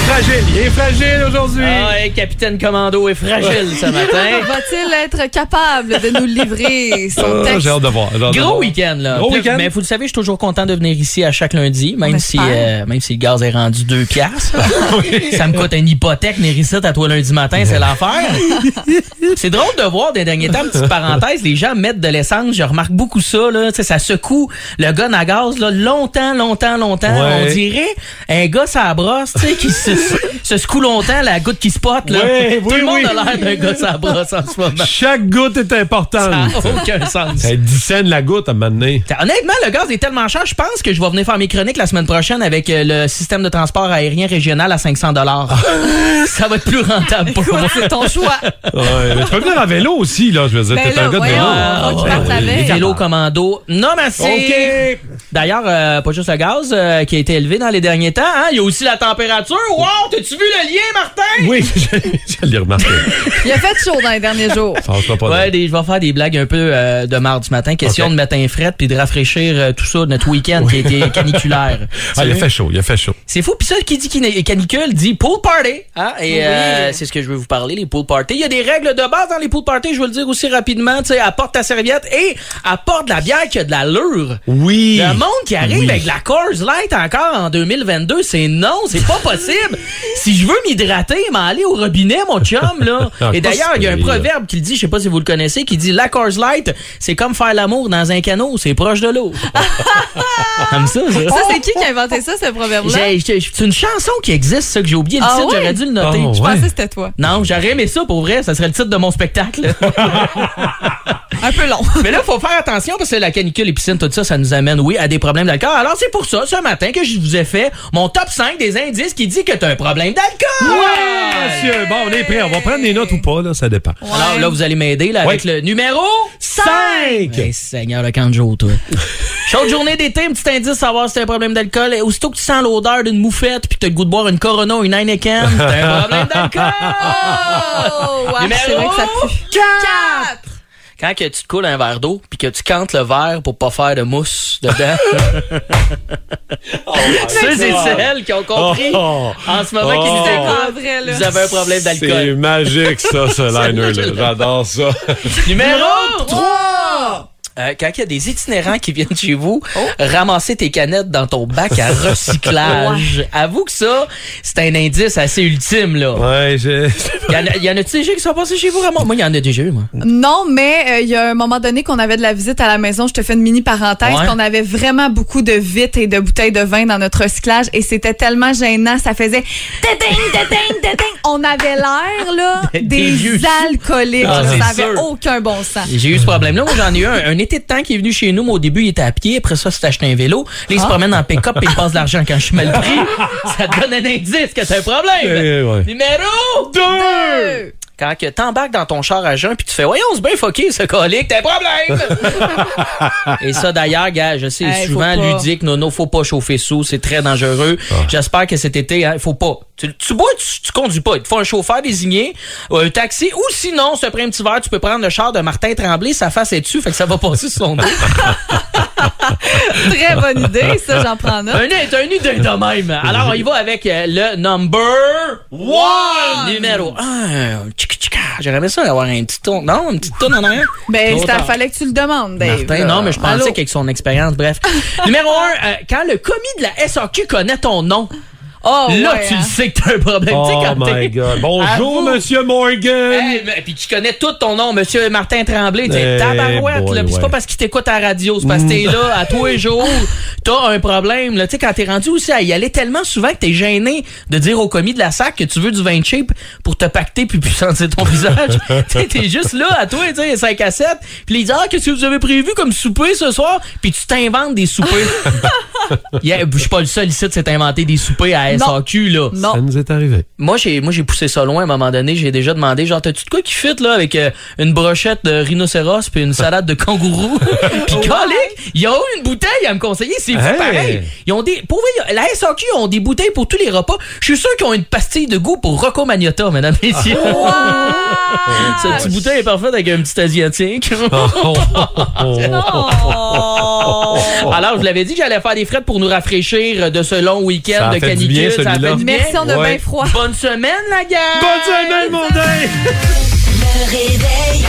Il est fragile, il est fragile aujourd'hui. Ah, ouais, Capitaine Commando est fragile ce matin. Va-t-il être capable de nous livrer son Ah, texte? J'ai hâte de voir. j'ai hâte de voir. Gros week-end, là. Gros week-end. Mais vous le savez, je suis toujours content de venir ici à chaque lundi, même si, euh, même si le gaz est rendu 2 piastres. Ça me coûte une hypothèque, ici à toi lundi matin, c'est l'enfer. c'est drôle de voir des derniers temps, petite parenthèse, les gens mettent de l'essence, je remarque beaucoup ça, là. Tu sais, ça secoue le gun à gaz, là, longtemps, longtemps, longtemps. Ouais. On dirait un gars à la brosse, tu sais, qui se, se secoue longtemps, la goutte qui spot, là. Tout oui, le monde oui. a l'air d'un gars à la brosse en ce moment. Chaque goutte est importante. Ça n'a aucun sens. Ça 10 cents la goutte à un moment donné. Honnêtement, le gaz est tellement cher, je pense que je vais venir faire mes chroniques la semaine prochaine avec euh, le système de transport aérien régional à 500 Ça va être plus rentable pour moi. C'est ton choix. Ouais, mais tu peux venir à vélo aussi, là. Je veux dire, Ben t'es un gars de vélo. ouais, Vélo commando. Non, merci. OK. D'ailleurs, euh, pas juste le gaz euh, qui a été élevé dans les derniers temps. Hein? Il y a aussi la température. Wow! T'as-tu vu le lien, Martin? Oui, je, je l'ai remarqué. Il a fait chaud dans les derniers jours. Ça pas Ouais, des- je vais faire des blagues un peu euh, de mardi matin. Question de mettre un fret puis de rafraîchir euh, tout ça, notre week-end qui a été caniculaire. Ah, il a fait chaud, il a fait chaud. C'est fou. Puis ça, qui dit canicule dit pool party. Hein? Et Oui. euh, c'est ce que je veux vous parler, les pool parties. Il y a des règles de base dans les pool parties, je veux le dire aussi rapidement. Tu sais, apporte ta serviette et apporte de la bière qui a de l'allure. Oui. Le monde qui arrive Oui. avec de la Coors Light encore en 2022, c'est non, c'est pas possible. Si je veux m'hydrater, m'aller au robinet, mon chum, là. Ah, Et d'ailleurs, il y a un proverbe qui le dit, je sais pas si vous le connaissez, qui dit la Coors Light, c'est comme faire l'amour dans un canot, c'est proche de l'eau. Comme ça, ça. Ça, c'est qui qui a inventé ça, ce proverbe-là? C'est une chanson qui existe, ça, que j'ai oublié le Ah titre, ouais? j'aurais dû le noter. Oh, Je ouais. pensais que c'était toi. Non, j'aurais aimé ça pour vrai, ça serait le titre de mon spectacle. Un peu long. Mais là, faut faire attention parce que la canicule, les piscines, tout ça, ça nous amène, oui, à des problèmes d'alcool. Alors, c'est pour ça, ce matin, que je vous ai fait mon top 5 des indices qui dit que t'as un problème d'alcool. Ouais, monsieur. Bon, on est prêt. On va prendre des notes ou pas, là, ça dépend. Alors là, vous allez m'aider là, avec Ouais. le numéro 5! Hey, Seigneur, le canjo, toi. Chaude journée d'été, un petit indice, savoir si t'as un problème d'alcool. Et Aussitôt que tu sens l'odeur d'une moufette puis que t'as le goût de boire une Corona ou une Heineken, t'as un problème d'alcool. Oh, ouais, Numéro c'est vrai que ça pue. Quatre. Quand que tu te coules un verre d'eau puis que tu cantes le verre pour pas faire de mousse dedans. Ceux et celles qui ont compris Oh. en ce moment qui Oh. nous C'est écoutent, pas vrai, là. vous avez un problème C'est d'alcool. magique, ça, ce liner-là. J'adore ça. Numéro 3! Euh, quand il y a des itinérants qui viennent chez vous ramasser tes canettes dans ton bac à recyclage, avoue que ça, c'est un indice assez ultime, là. Ouais, j'ai. Il y en a-tu déjà qui sont passés chez vous, Ramon? Moi, il y en a déjà eu, moi. Non, mais euh, il y a un moment donné qu'on avait de la visite à la maison. Je te fais une mini parenthèse. Ouais. qu'on avait vraiment beaucoup de vitres et de bouteilles de vin dans notre recyclage et c'était tellement gênant. Ça faisait téting, téting, téting. On avait l'air, là, Des alcooliques. Ah, ça c'est avait sûr. aucun bon sens. J'ai eu ce problème-là. Moi, j'en ai eu un, un été de temps qui est venu chez nous. Moi, au début, il était à pied. Après ça, s'est acheté un vélo. Là, il se promène en pick-up et il passe de l'argent quand je suis mal pris. Ça te donne un indice que t'as un problème. Eh. Numéro Deux. Quand que t'embarques dans ton char à jeun puis tu fais voyons c'est bien fucké ce colique t'as un problème! Et ça d'ailleurs gars je sais Hey, souvent ludique nono faut pas chauffer sous c'est très dangereux. J'espère que cet été hein, faut pas. Tu, tu bois tu, tu conduis pas. Il te faut un chauffeur désigné ou un taxi ou sinon si tu prends un petit verre tu peux prendre le char de Martin Tremblay sa face est dessus fait que ça va passer sur son dos Très bonne idée, ça, j'en prends note. un un idée de même. Alors on y va avec euh, le number one numéro un. Ah, j'aurais aimé ça avoir un petit ton non une petite tonne en arrière. Ben, il fallait que tu le demandes, Dave. Martin, non, mais je pensais qu'avec son expérience, bref. Numéro un, euh, quand le commis de la SAQ connaît ton nom, Oh, là, ouais, tu hein. le sais que t'as un problème. Tu sais, Oh my God. Bonjour. Monsieur Morgan. Hey, mais- puis qui connaît tout ton nom, Monsieur Martin Tremblay. Tu sais, Eh, tabarouette, boy, là. Puis c'est ouais. pas parce qu'il t'écoute à la radio, c'est parce que t'es là à tous les jours. T'as un problème, là. Tu sais, quand t'es rendu aussi à y aller tellement souvent que t'es gêné de dire au commis de la sac que tu veux du vin cheap pour te pacter puis puis sentir ton visage. tu t'es juste là à toi, tu sais, 5 à 7. Puis il dit, ah, qu'est-ce que vous avez prévu comme souper ce soir? Puis tu t'inventes des soupers. Yeah, je suis pas le seul ici de s'être inventé des soupers à Non. SAQ, là. Non. Ça nous est arrivé. Moi, j'ai moi j'ai poussé ça loin à un moment donné. J'ai déjà demandé, genre, t'as-tu de quoi qui fit, là, avec euh, une brochette de rhinocéros puis une salade de kangourou? puis, calique, ils ont une bouteille à me conseiller. C'est Hey. pareil. Ils ont des... Pour vrai, la SAQ ont des bouteilles pour tous les repas. Je suis sûr qu'ils ont une pastille de goût pour Rocco Magnotta, mesdames et messieurs. Cette petite bouteille est parfaite avec un petit asiatique. Oh. Alors, je vous l'avais dit que j'allais faire des frettes pour nous rafraîchir de ce long week-end de fait du canicule. bien, Ça a celui-là. fait du bien. Merci, on a Ouais. bien froid. Bonne semaine, la gang! Bonne semaine, mon dingue! Le réveil.